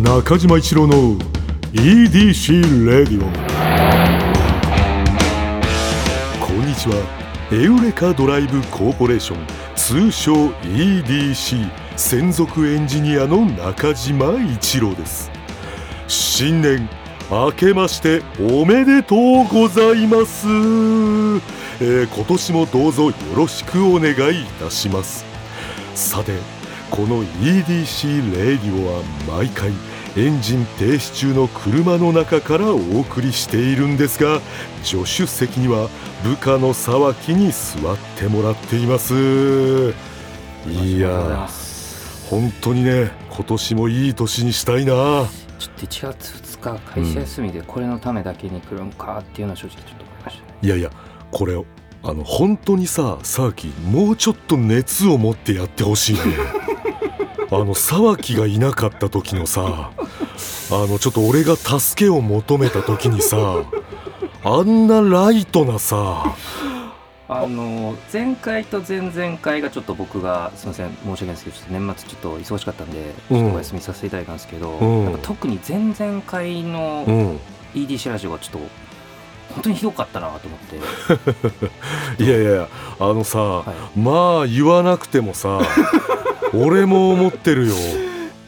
中島一郎の EDC レディオこんにちは。エウレカドライブコーポレーション通称 EDC 専属エンジニアの中島一郎です。新年明けましておめでとうございます、えー今年もどうぞよろしくお願いいたします。さてこの EDC レディオは毎回エンジン停止中の車の中からお送りしているんですが助手席には部下の沢木に座ってもらっています。いやー本当にね今年もいい年にしたいな。ちょっと1月2日会社休みでこれのためだけに来るんかっていうのは正直ちょっと思いましたね。いやいやこれあの本当にさ沢木もうちょっと熱を持ってやってほしいねあの沢木がいなかった時のさあのちょっと俺が助けを求めた時にさあんなライトなさあの前回と前々回がちょっと僕がすみません申し訳ないですけど年末ちょっと忙しかったんでちょっとお休みさせていただいたんですけど、うん。特に前々回うのん EDC ラジオがちょっと本当にひどかったなと思って、いやいやいやあのさ、はい。まあ言わなくてもさ俺も思ってるよ。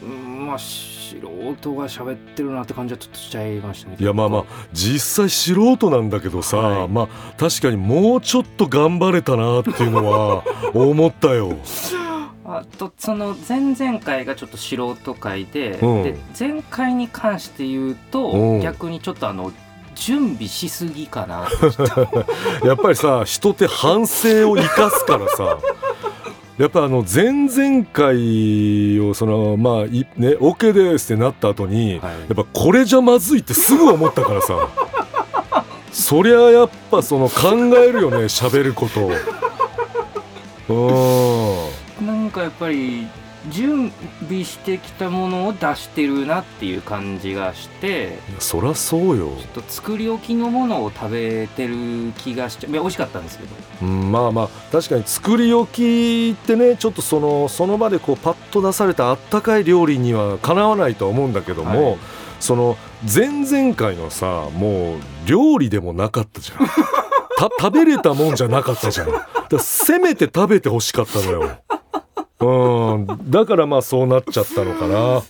うんまあ素人が喋ってるなって感じはちょっとしちゃいましたね。いやまあまあ実際素人なんだけどさ、はい。まあ確かにもうちょっと頑張れたなっていうのは思ったよ。あとその前々回がちょっと素人回で,、うん。で前回に関して言うと、うん。逆にちょっとあの準備しすぎかな やっぱりさ人って反省を生かすからさやっぱあの前々回をそのまあいね OK ですってなった後に、はい。やっぱこれじゃまずいってすぐ思ったからさ。そりゃやっぱその考えるよね喋ること。を。うん。なんかやっぱり準備してきたものを出してるなっていう感じがしてそらそうよ。ちょっと作り置きのものを食べてる気がしちゃう。いや美味しかったんですけど。うん、まあまあ確かに作り置きってねちょっとそのその場でこうパッと出されたあったかい料理にはかなわないとは思うんだけども、はい。その前々回のさもう料理でもなかったじゃん。た食べれたもんじゃなかったじゃん。だせめて食べてほしかったのようん。だからまあそうなっちゃったのかな。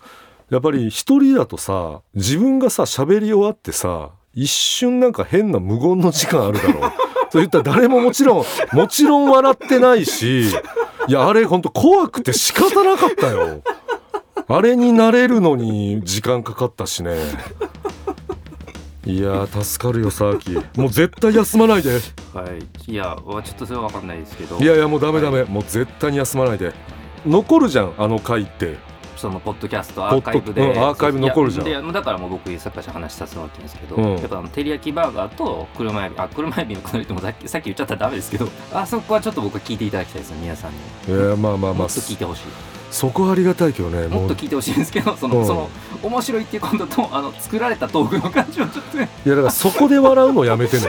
やっぱり一人だとさ自分がさ喋り終わってさ一瞬なんか変な無言の時間あるだろう。そう言ったら誰ももちろんもちろん笑ってないしいやあれほんと怖くて仕方なかったよ。あれになれるのに時間かかったしね。いやー助かるよさきもう絶対休まないで。はい。いやちょっとそれは分かんないですけど。いやいやもうダメダメ、もう絶対に休まないで残るじゃんあの回って。そのポッドキャストアーカイブで、うんアーカイブ残るじゃん。だからもう僕さっきから話させてもらってるんですけど、うん。やっぱあの照り焼きバーガーと車エビあ車エビのくだりってもさっきさっき言っちゃったらダメですけどあそこはちょっと僕は聞いていただきたいですね皆さんに。いやまあまあまもあっと聞いてほしい。そこありがたいけどねもっと聞いてほしいんですけどその,、うん。その面白いっていうこととあの作られたトークの感じをちょっとね。いやだからそこで笑うのやめてね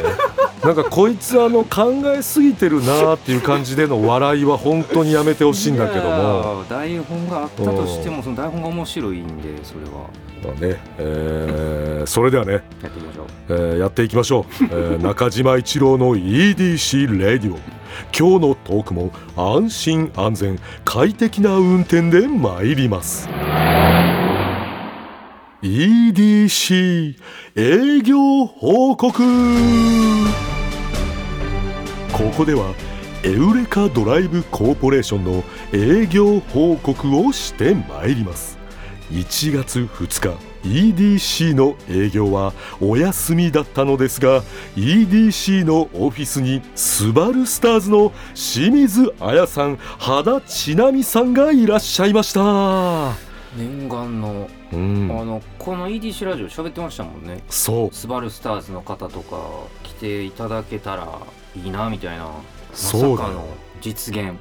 なんかこいつあの考えすぎてるなーっていう感じでの笑いは本当にやめてほしいんだけども。台本があったとしてもその台本が面白いんでそれは。まあね、えーそれではね、やっていきましょう。えーやっていきましょう、えー 中島一郎の EDC レディオ。今日のトークも安心安全快適な運転で参ります EDC 営業報告。ここではエウレカドライブコーポレーションの営業報告をしてまいります。1月2日 EDC の営業はお休みだったのですが EDC のオフィスにスバルスターズの清水彩さん羽田千奈美さんがいらっしゃいました。念願の、うん。あのこの EDC ラジオ喋ってましたもんね。そう。スバルスターズの方とか来ていただけたらいいなみたいな。まさかの実現。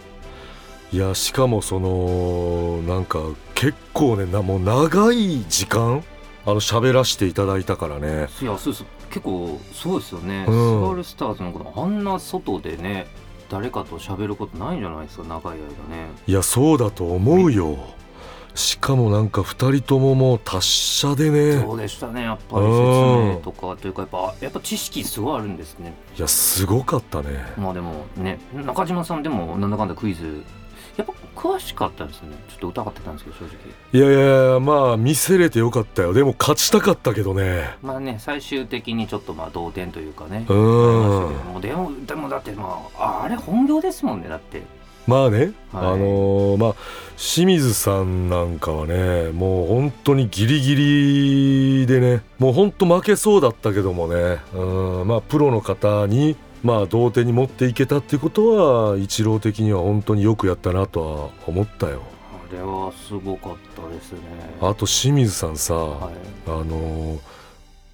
いやしかもそのなんか結構ねなもう長い時間あの喋らせていただいたからね。いやそうです結構そうですよね、うん。スバルスターズのことあんな外でね誰かと喋ることないんじゃないですか長い間ね。いやそうだと思うよしかもなんか2人とももう達者でね。そうでしたね。やっぱり説明とかというかやっぱやっぱ知識すごいあるんですね。いやすごかったね。まあでもね中島さんでもなんだかんだクイズやっぱ詳しかったですね。ちょっと疑ってたんですけど正直。いやいやまあ見せれてよかったよ。でも勝ちたかったけどね。まあね最終的にちょっとまあ同点というかね。うん。もうでもでもだってまああれ本業ですもんねだってまあね、はい。あのーまあ清水さんなんかはねもう本当にギリギリでねもう本当負けそうだったけどもねうんまあプロの方にまあ同点に持っていけたっていうことは一郎的には本当によくやったなとは思ったよ。あれはすごかったですね。あと清水さんさ、はい。あのー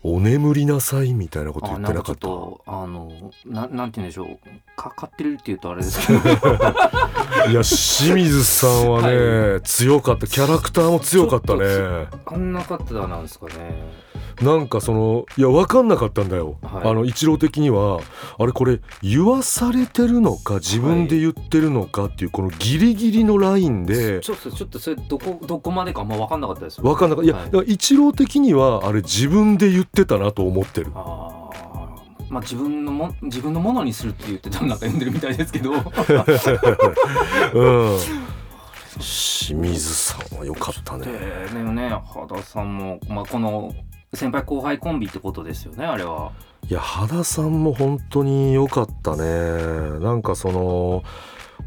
お眠りなさいみたいなこと言っってなかった？とあのななんて言うんでしょう。かかってるって言うとあれですけど。いや清水さんはね、は強かった。キャラクターも強かったね。あんな方なんですかね。なんかそのいや分かんなかったんだよ、はい。あの一郎的にはあれこれ言わされてるのか自分で言ってるのかっていうこのギリギリのラインでちょっとちょっとそれどこどこまでかあんま分かんなかったです分かんなかった。いや、一郎的にはあれ自分で言ってたなと思ってる。まあ自分のも自分のものにするって言ってた なんか読んでるみたいですけど。うん。清水さんは良かったね。ででもね羽田さんも、まあ、この先輩後輩コンビってことですよねあれは。いや羽田さんも本当に良かったね。なんかその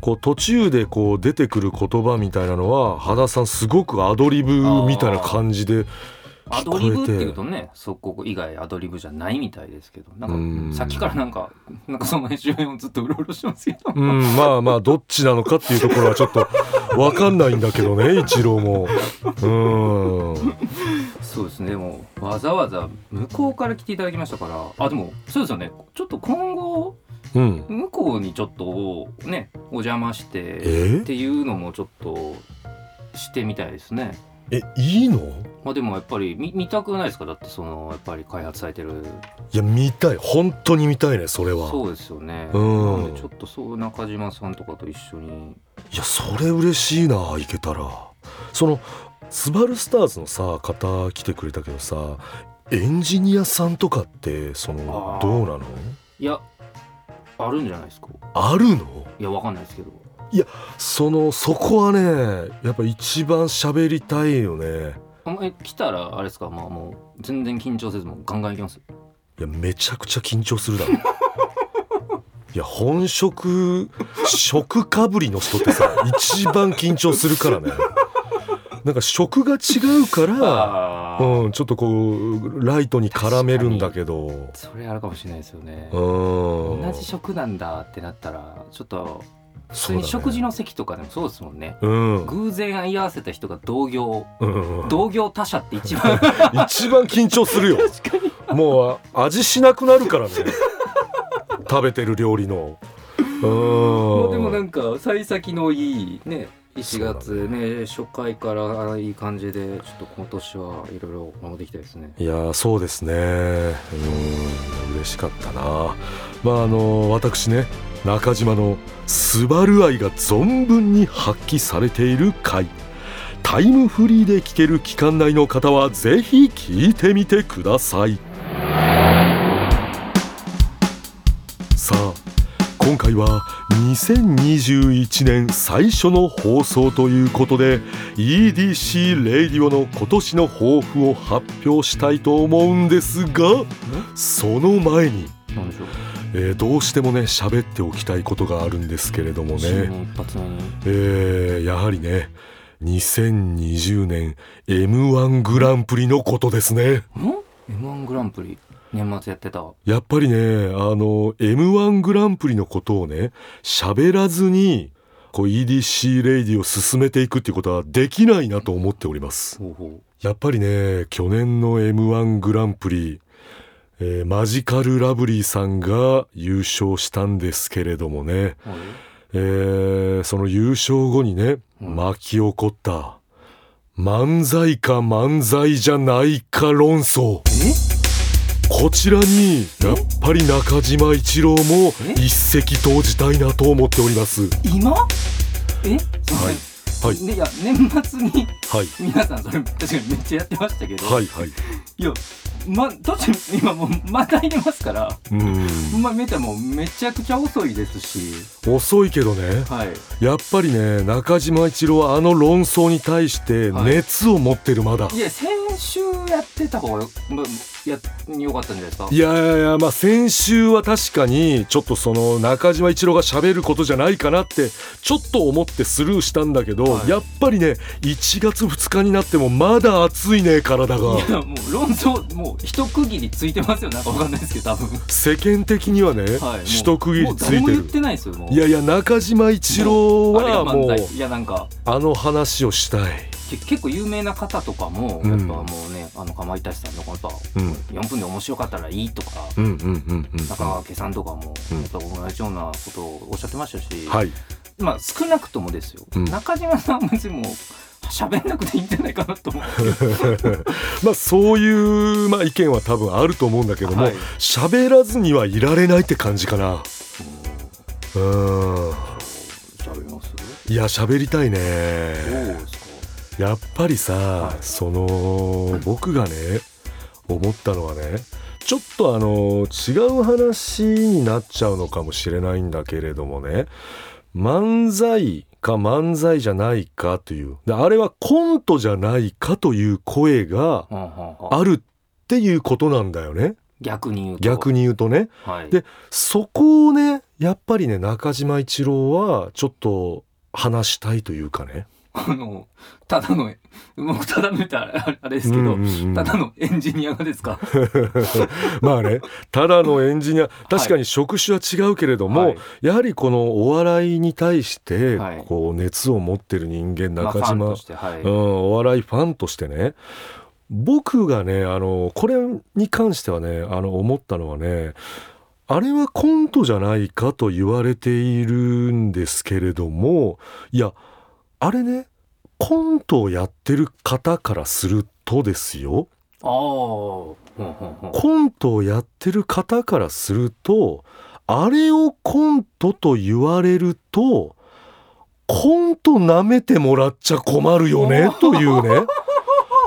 こう途中でこう出てくる言葉みたいなのは羽田さんすごくアドリブみたいな感じでアドリブっていうとねそこ以外アドリブじゃないみたいですけどなんかうん。さっきからなんかなんかその周辺をずっとうろうろしてますけど、うんまあまあどっちなのかっていうところはちょっと分かんないんだけどね 一郎も。うん。そうですねでもわざわざ向こうから来ていただきましたからあでもそうですよね。ちょっと今後うん。向こうにちょっとねお邪魔してえ？っていうのもちょっとしてみたいですねえいいの？まあでもやっぱり見見たくないですか？だってそのやっぱり開発されてる。いや見たい。本当に見たいねそれは。そうですよね。うん。なんでちょっとそう中島さんとかと一緒に。いやそれ嬉しいな行けたら。そのスバルスターズのさ方来てくれたけどさエンジニアさんとかってそのあー。どうなの？いやあるんじゃないですか？あるの？いやわかんないですけどそのそこはねやっぱ一番喋りたいよね。あえ来たらあれですか？まあもう全然緊張せずもうガンガンいきます？いやめちゃくちゃ緊張するだろ。いや本職職かぶりの人ってさ一番緊張するからね。なんか職が違うからうん、ちょっとこうライトに絡めるんだけど。それあるかもしれないですよね。うん。同じ食なんだってなったらちょっと食事の席とかでもそうですもんね。うん。偶然居合わせた人が同業。うん。うん同業他社って一番。一番緊張するよ。もうあ味しなくなるからね。食べてる料理の。うん。でもなんか幸先のいいね1月そうね。初回からいい感じでちょっと今年はいろいろ守っていきたいですね。いやーそうですね。うん嬉しかったな。まああの私ね中島のスバル愛が存分に発揮されている回。タイムフリーで聴ける期間内の方はぜひ聞いてみてください。さあ今回は2021年最初の放送ということで EDC レイディオの今年の抱負を発表したいと思うんですがその前に、なんでしょう？えーどうしてもね喋っておきたいことがあるんですけれどもね、えーやはりね2020年 m 1グランプリのことですね。ん？M1 グランプリ年末やってた？やっぱりねあの m 1グランプリのことをね喋らずにこう EDC レイディを進めていくっていうことはできないなと思っております。ほうほやっぱりね去年の m 1グランプリ、えーマジカルラブリーさんが優勝したんですけれどもね、うはい。えーその優勝後にねうん。巻き起こった漫才か漫才じゃないか論争。こちらにやっぱり中島一郎もえ？一石投じたいなと思っております。え今？え？はい。はい。でいや年末にはい。皆さんそれ確かにめっちゃやってましたけど、はいはい。いやま途中今もうまた入れますから。うん。まあ見てもめちゃくちゃ遅いですし。遅いけどね。はい。やっぱりね中島一郎はあの論争に対してはい。熱を持ってるまだ、いや先週やってた方がよ,、まあ、やよかったんじゃないですか？いやいやいやまあ先週は確かにちょっとその中島一郎が喋ることじゃないかなってちょっと思ってスルーしたんだけど、はい。やっぱりね1月2日になってもまだ熱いね体が。いやもう論争もう一区切りついてますよ。なんかわかんないですけど多分。世間的にはね、はい一区切りついてる。もう誰も言ってないですいやいや中島一郎はもういやなんか。あの話をしたい、け結構有名な方とかもうん。やっぱもうね、あのかまいたちさんとかやっぱうん、4分で面白かったらいいとか、中川家さんとかもうん。やっぱ同じようなことをおっしゃってましたし、はい。まあ少なくともですよ、うん。中島さんは別にもう喋んなくていいんじゃないかなと思う。まあそういう、まあ、意見は多分あると思うんだけどもはい。喋、らずにはいられないって感じかな。うん。喋ります？いや喋りたいねやっぱりさ、はいその僕がね思ったのはねちょっとあの違う話になっちゃうのかもしれないんだけれどもね漫才か漫才じゃないかというであれはコントじゃないかという声があるっていうことなんだよね。逆に言うと。逆に言うとね。はい。でそこをねやっぱりね中島一郎はちょっと話したいというかねあのただの僕ただの言ったらあれですけど、うんうんうん。ただのエンジニアがですか？まあねただのエンジニア確かに職種は違うけれども、はい。やはりこのお笑いに対してはい。こう熱を持ってる人間まあ中島、ファンとしてはい、うん、お笑いファンとしてね僕がねあのこれに関してはねあの思ったのはねあれはコントじゃないかと言われているんですけれどもいやあれねコントをやってる方からするとですよ。ああコントをやってる方からするとあれをコントと言われるとコント舐めてもらっちゃ困るよねというね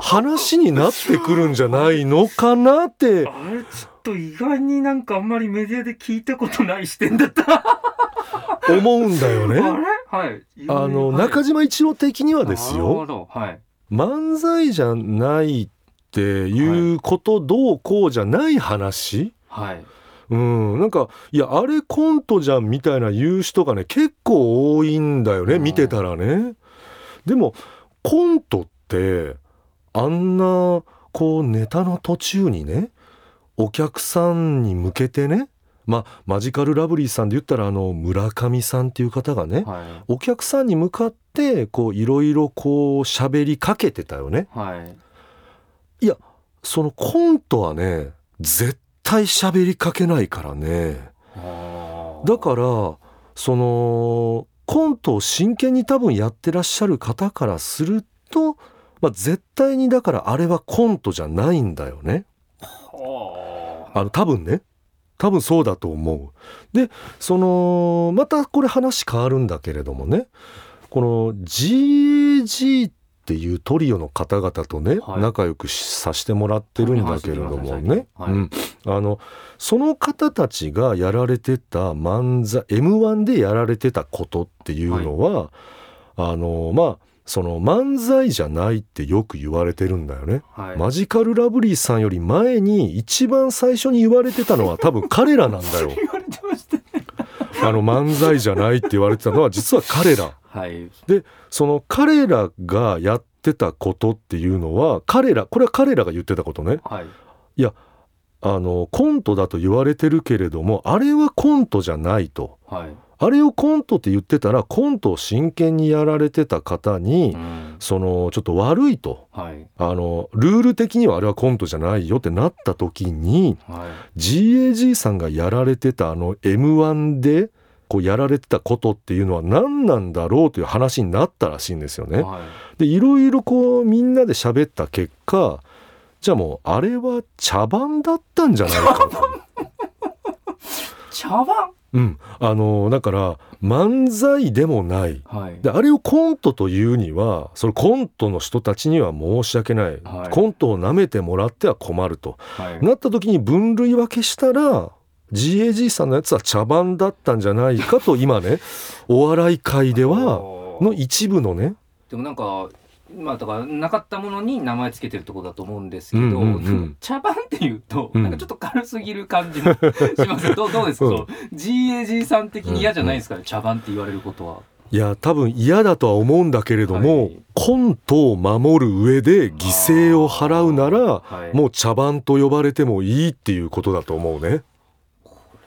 話になってくるんじゃないのかなって。あれちょっと意外になんかあんまりメディアで聞いたことない視点だった。思うんだよあね。れはい。あのはい中島一郎的にはですよど。はい。漫才じゃないっていうことどうこうじゃない話、はい。うん、なんかいやあれコントじゃんみたいな言う人がね結構多いんだよねうん見てたらね。でもコントってあんなこうネタの途中にねお客さんに向けてねまあマジカルラブリーさんで言ったらあの村上さんっていう方がねはい。お客さんに向かってこういろいろこう喋りかけてたよね。はい。そのコントはね絶対喋りかけないからね。だからそのコントを真剣に多分やってらっしゃる方からすると、まあ、絶対にだからあれはコントじゃないんだよね。はあの多分ね多分そうだと思う。でそのまたこれ話変わるんだけれどもね。この GAG っていうトリオの方々とね、はい。仲良くさせてもらってるんだけれどもはいね、はい。うん、あのその方たちがやられてた漫才 m 1でやられてたことっていうのは、あのまあその漫才じゃないってよく言われてるんだよね。はい。マジカルラブリーさんより前に一番最初に言われてたのは多分彼らなんだよ。言われてましたね。あの漫才じゃないって言われてたのは実は彼ら。はい。その彼らがやってたことっていうのは彼らこれは彼らが言ってたことね。はい。あのコントだと言われてるけれどもあれはコントじゃないと。はい。あれをコントって言ってたらコントを真剣にやられてた方にうん。そのちょっと悪いと。はい。あのルール的にはあれはコントじゃないよってなった時にはい。GAG さんがやられてたあの m 1でこうやられてたことっていうのは何なんだろうという話になったらしいんですよね。はい。でいろいろこうみんなで喋った結果じゃあもうあれは茶番だったんじゃないかと。茶番？うん。あのだから漫才でもない。はい。であれをコントというにはそのコントの人たちには申し訳ない、はい。コントを舐めてもらっては困ると。はい。なった時に分類分けしたら GAG さんのやつは茶番だったんじゃないかと今ね お笑い界ではの一部のねでもなんかまあだからなかったものに名前つけてるところだと思うんですけど、うんうんうん。茶番っていうと、うん。なんかちょっと軽すぎる感じも します。どうどうですか、GAG さん的に嫌じゃないですか？ね、茶番って言われることは。いや多分嫌だとは思うんだけれども、はい。コントを守る上で犠牲を払うならはい、もう茶番と呼ばれてもいいっていうことだと思うね。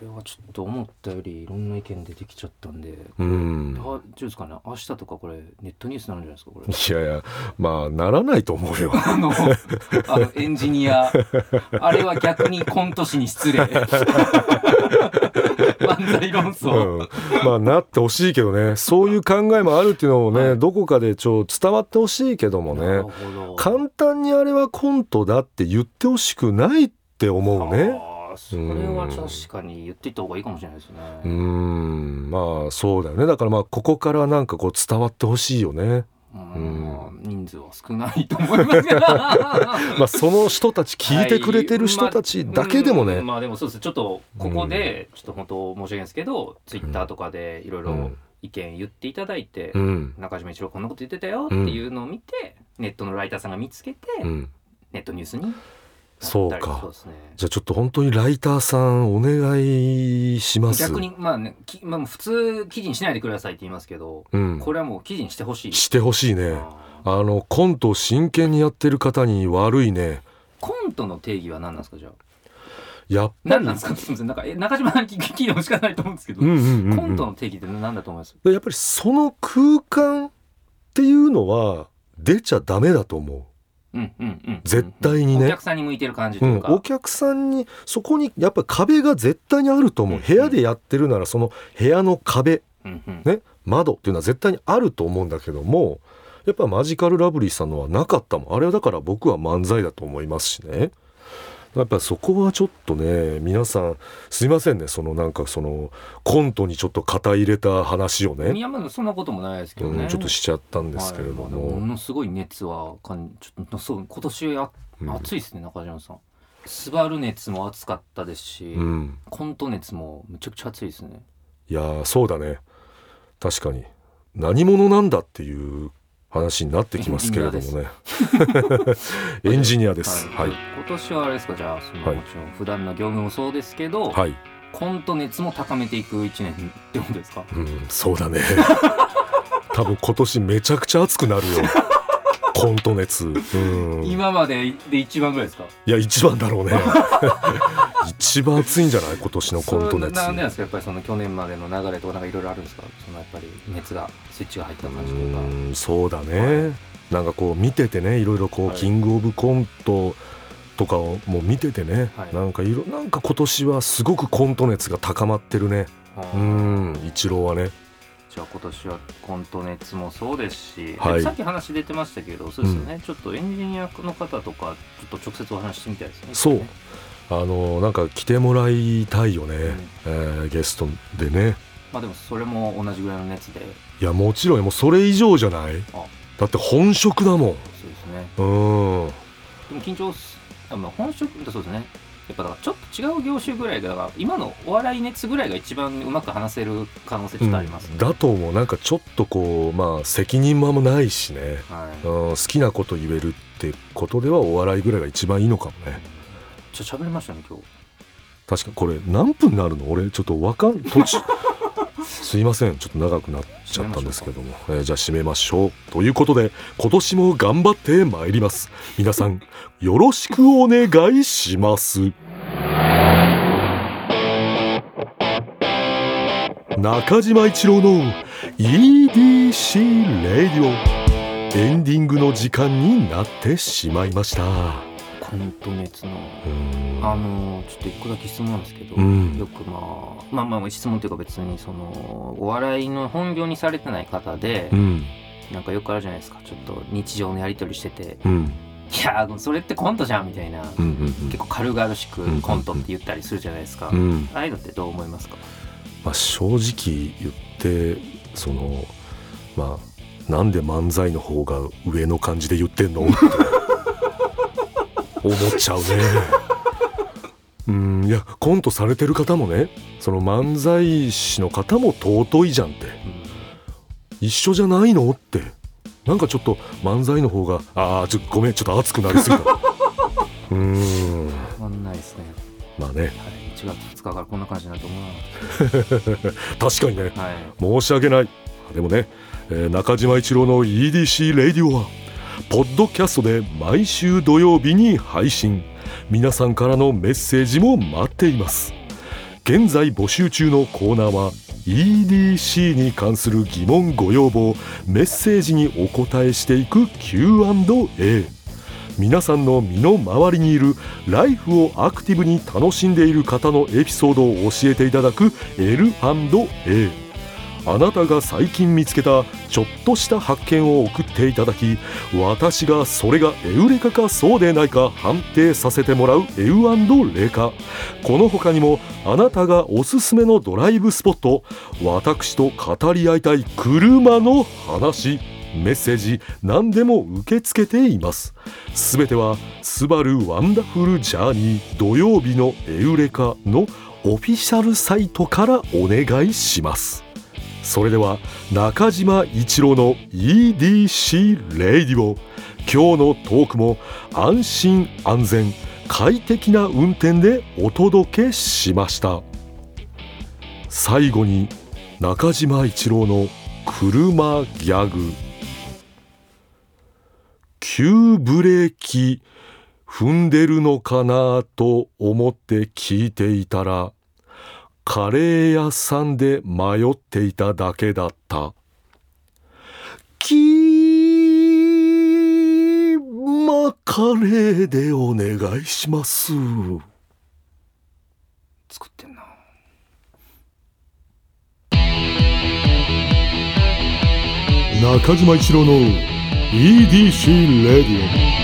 これはちょっと思ったよりいろんな意見出てきちゃったんで、うん。あどうですかね。明日とかこれネットニュースになるんじゃないですかこれ。いやいやまあならないと思うよ。あのあのエンジニア。あれは逆にコント師に失礼。漫才論争、うん、まあなってほしいけどね。そういう考えもあるっていうのをね、はい。どこかでちょ伝わってほしいけどもね。簡単にあれはコントだって言ってほしくないって思うね。それは確かに言っていった方がいいかもしれないですね。うーん。まあそうだよね。だからまあここからなんかこう伝わってほしいよね。うん。人数は少ないと思いますけど。まあその人たち聞いてくれてる人たちだけでもね、はいまあうん。まあでもそうです。ちょっとここでちょっと本当申し訳ないですけど、ツイッターとかでいろいうろん。意見言っていただいて、うん。中島一郎こんなこと言ってたよっていうのを見て、ネットのライターさんが見つけて、うん、ネットニュースにそうかそうですね。じゃあちょっと本当にライターさんお願いします。逆にまあね、きまあ、普通記事にしないでくださいって言いますけど、うん、これはもう記事にしてほしい。してほしいね。あのコントを真剣にやってる方に悪いね。コントの定義は何なんですかじゃあ？やっぱり何なんですか？すみませんなんかえ中島さんに聞聞いてもしかないと思うんですけど、コントの定義って何だと思います？でやっぱりその空間っていうのは出ちゃダメだと思うんうんうん。絶対にね。お客さんに向いてる感じう。うん、というか、お客さんにそこにやっぱり壁が絶対にあると思う。うん。部屋でやってるならその部屋の壁うんうん。ね窓っていうのは絶対にあると思うんだけどもやっぱマジカルラブリーさんのはなかったもん。あれはだから僕は漫才だと思いますしねやっぱそこはちょっとね皆さんすいませんね。そのなんかそのコントにちょっと肩入れた話をね、いやまだそんなこともないですけどね、うん、ちょっとしちゃったんですけれどはいまあでもも、ものすごい熱はかんちょっとそう今年あうん暑いですね中島さん。スバル熱も暑かったですし、うん、コント熱もむちゃくちゃ暑いですね。いやーそうだね。確かに。何者なんだっていう話になってきますけれどもね。エンジニアです。はい。今年はあれですかじゃあその、はい。もちろん普段の業務もそうですけど、はい、コント熱も高めていく一年ってことですか？うん、そうだね。多分今年めちゃくちゃ暑くなるよコント熱、うん、い今までで一番ぐらいですか？や一番だろうね。一番暑いんじゃない？今年のコント熱。ななんでなんですかやっぱりその去年までの流れとかなんかいろいろあるんですか？そのやっぱり熱がスイッチが入った感じとか。うんそうだね、なんかこう見ててねいろいろこう、はい。キングオブコントとかをもう見ててね、はい。なんかいろなんか今年はすごくコント熱が高まってるね。うん一郎はねじゃあ今年はコント熱もそうですし、はい。でさっき話出てましたけどそうですよね、ちょっとエンジニアの方とかちょっと直接お話ししてみたいですね。そう。ねあのなんか来てもらいたいよね、ん。えーゲストでね。まあでもそれも同じぐらいの熱で。いやもちろんもうそれ以上じゃない？あ。だって本職だもん。そうですね。うん。でも緊張すあ、まあ、本職そうですねやっぱだからちょっと違う業種ぐらいがだから今のお笑い熱ぐらいが一番うまく話せる可能性ちょっとありますね、だと思うなんかちょっとこうまあ責任もないしね、はい。うん、好きなこと言えるってことではお笑いぐらいが一番いいのかもね。ちょ喋りましたね今日。確かこれ何分になるの？俺ちょっとわかん途中すいません。ちょっと長くなっちゃったんですけども、えーじゃあ締めましょう。ということで今年も頑張ってまいります。皆さん よろしくお願いします。中島一郎の EDC レディオエンディングの時間になってしまいましたコント熱のあのちょっと一個だけ質問なんですけど、うんよくまあまあまあ質問っていうか別にそのお笑いの本業にされてない方で、うんなんかよくあるじゃないですかちょっと日常のやり取りしててうん「いやそれってコントじゃん」みたいな、うんうん結構軽々しくコントって言ったりするじゃないですか、うんうんああいうのってどう思いますかまあ、正直言ってそのまあなんで漫才の方が上の感じで言ってんの思っちゃうね。うんいやコントされてる方もねその漫才師の方も尊いじゃんって。一緒じゃないのって。なんかちょっと漫才の方がああちょごめんちょっと熱くなりすぎた。うーん。たまんないですね、まあね。はい、1月2日からこんな感じになると思う 確かにね。なはい。申し訳ない。でもね、えー中島一郎の EDC レディオはポッドキャストで毎週土曜日に配信。皆さんからのメッセージも待っています。現在募集中のコーナーは EDC に関する疑問ご要望メッセージにお答えしていく Q&A 皆さんの身の回りにいるライフをアクティブに楽しんでいる方のエピソードを教えていただく L&A あなたが最近見つけたちょっとした発見を送っていただき私がそれがエウレカかそうでないか判定させてもらうエウレカ。この他にもあなたがおすすめのドライブスポット私と語り合いたい車の話メッセージ何でも受け付けています。すべては「スバルワンダフルジャーニー土曜日のエウレカ」のオフィシャルサイトからお願いします。それでは中島一郎の EDC レイディオ今日のトークも安心安全快適な運転でお届けしました。最後に中島一郎の車ギャグ。急ブレーキ踏んでるのかなと思って聞いていたらカレー屋さんで迷っていただけだった。キーマカレーでお願いします。作ってんな中島一郎の EDC レディオ。